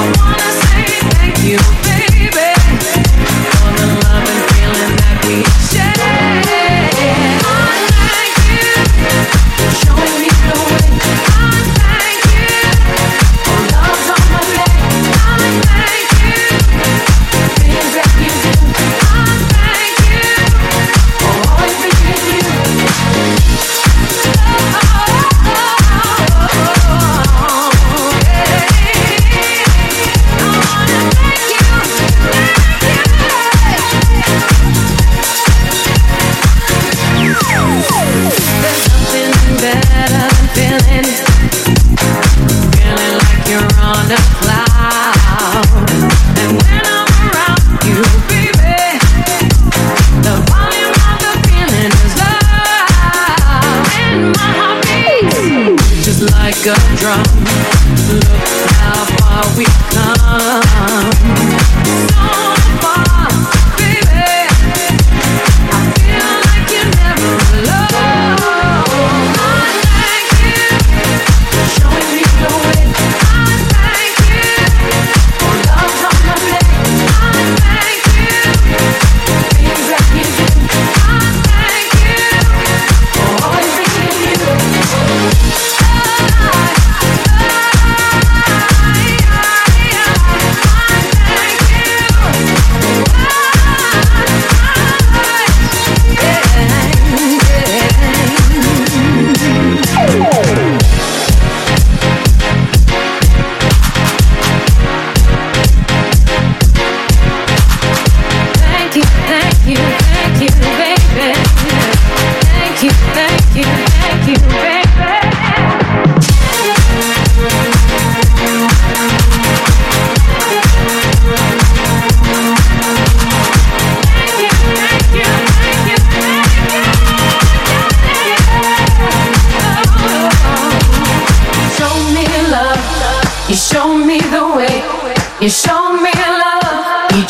wanna say thank you.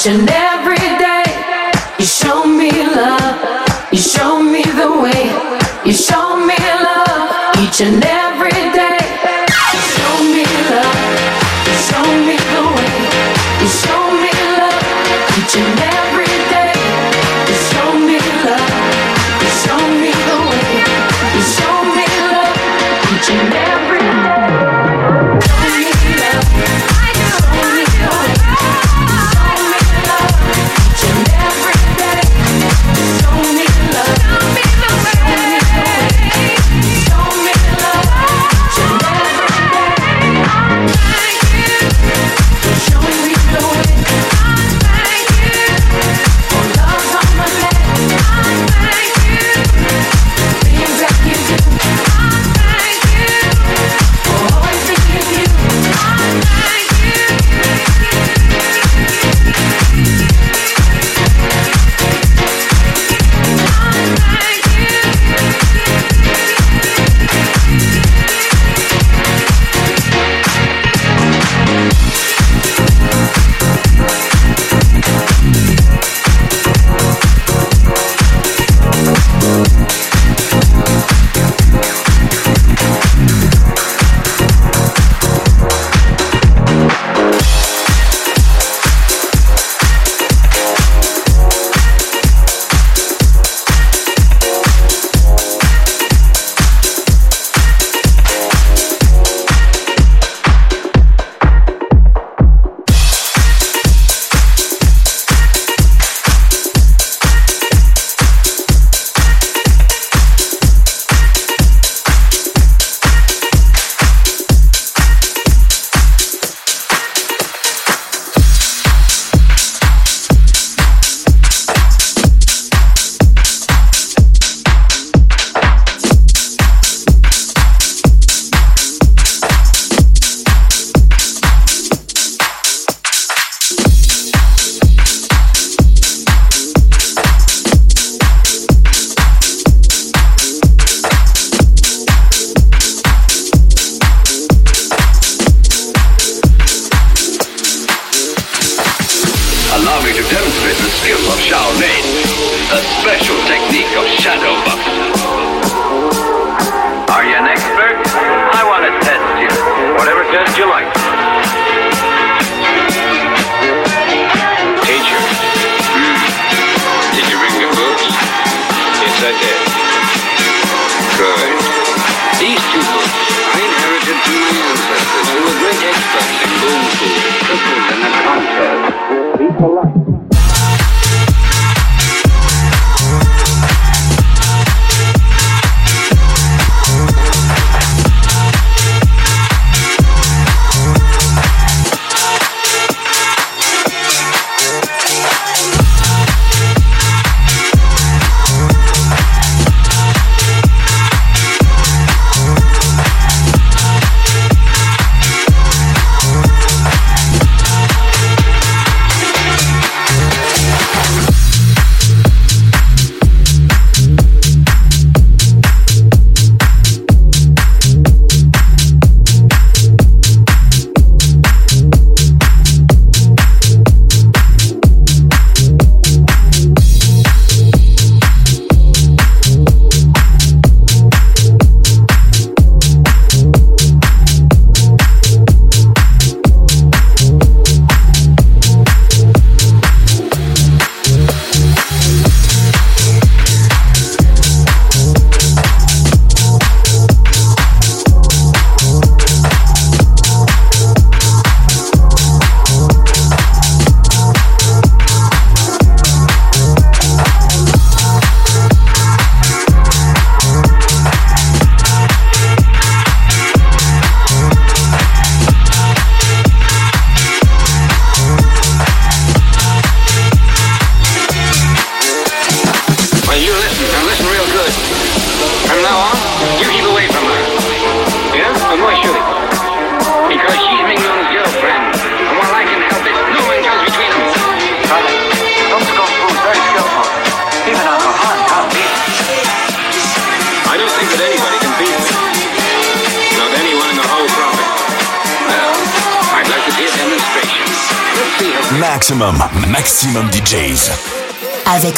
Each and every day, you show me love. You show me the way. You show me love. Each and every day.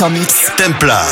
Mix. Templar.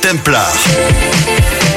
Templar.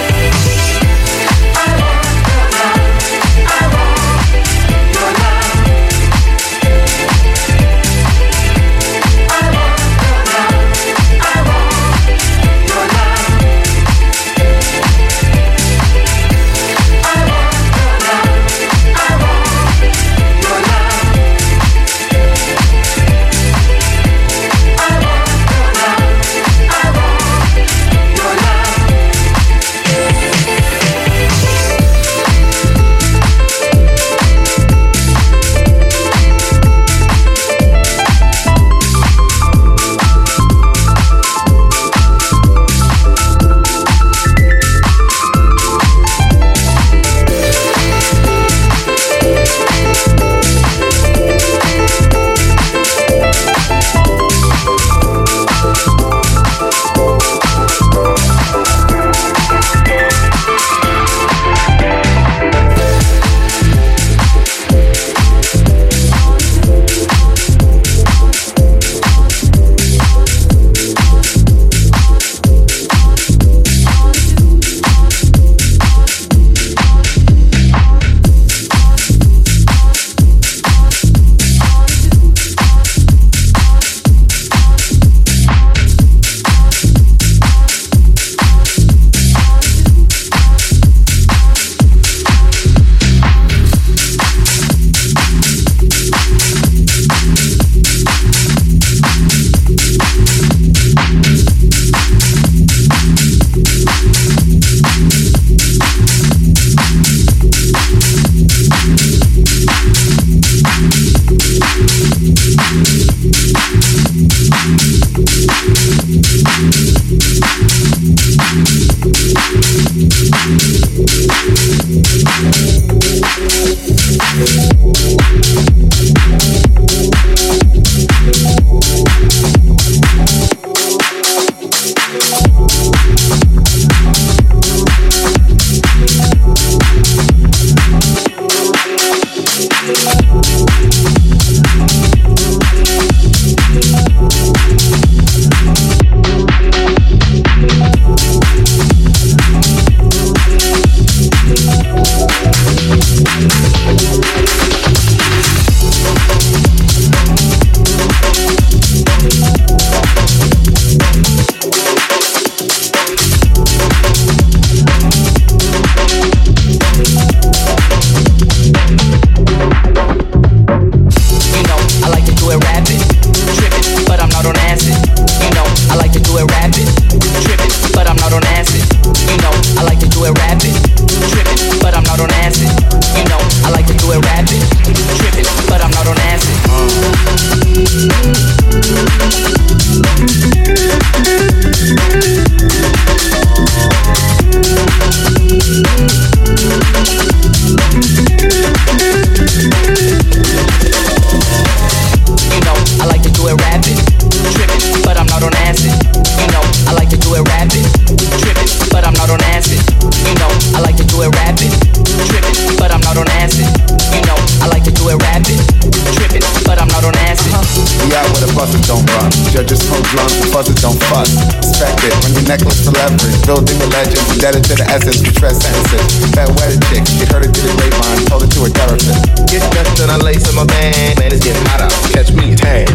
indebted into the essence, you sentences. That wedded chick, she heard it to the grapevine, told it to her therapist. Get dressed and unlace my man, man, it's getting hot out. Catch me tan.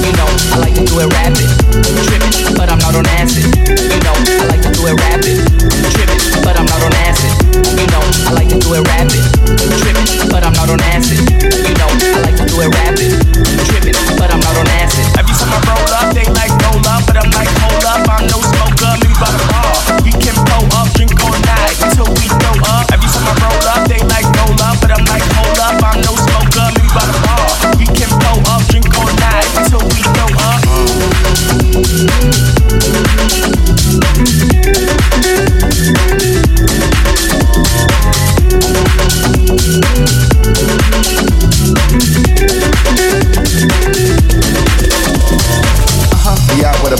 You know, I like to do it rapid, tripping, but I'm not on acid. You know, I like to do it rapid, tripping, but I'm not on acid. You know, I like to do it rapid, tripping, but I'm not on acid. You know, I like to do it rapid, tripping, but I'm not on acid. Every time I roll up, they like.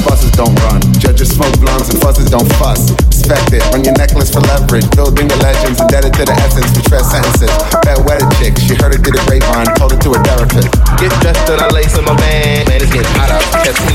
Buses don't run. Judges smoke blunts and fuzzes don't fuss. Respect it, run your necklace for leverage. Building the legends, indebted to the essence, we tread sentences. Bad wedded chick, she heard it through the grapevine, told it to her therapist. Get dressed and I lace in my man. Man, it's getting hot out. Catch me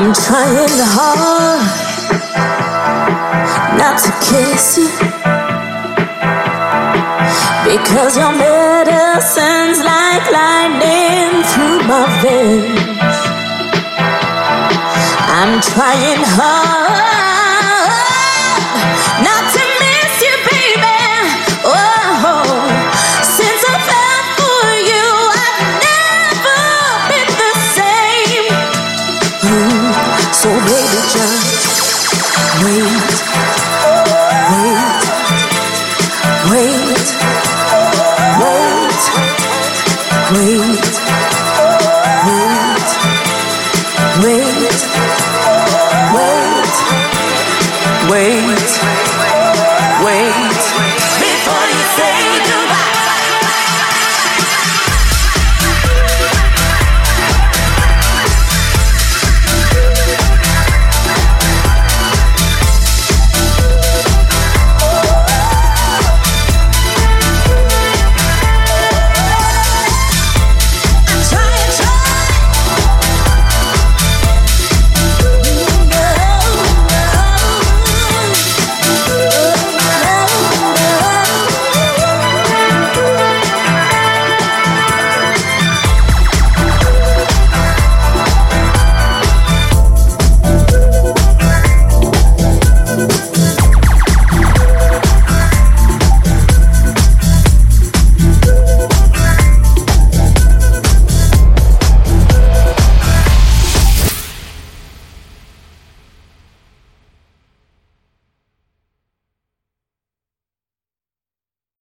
I'm trying hard not to kiss you because your medicine's like lightning through my veins. I'm trying hard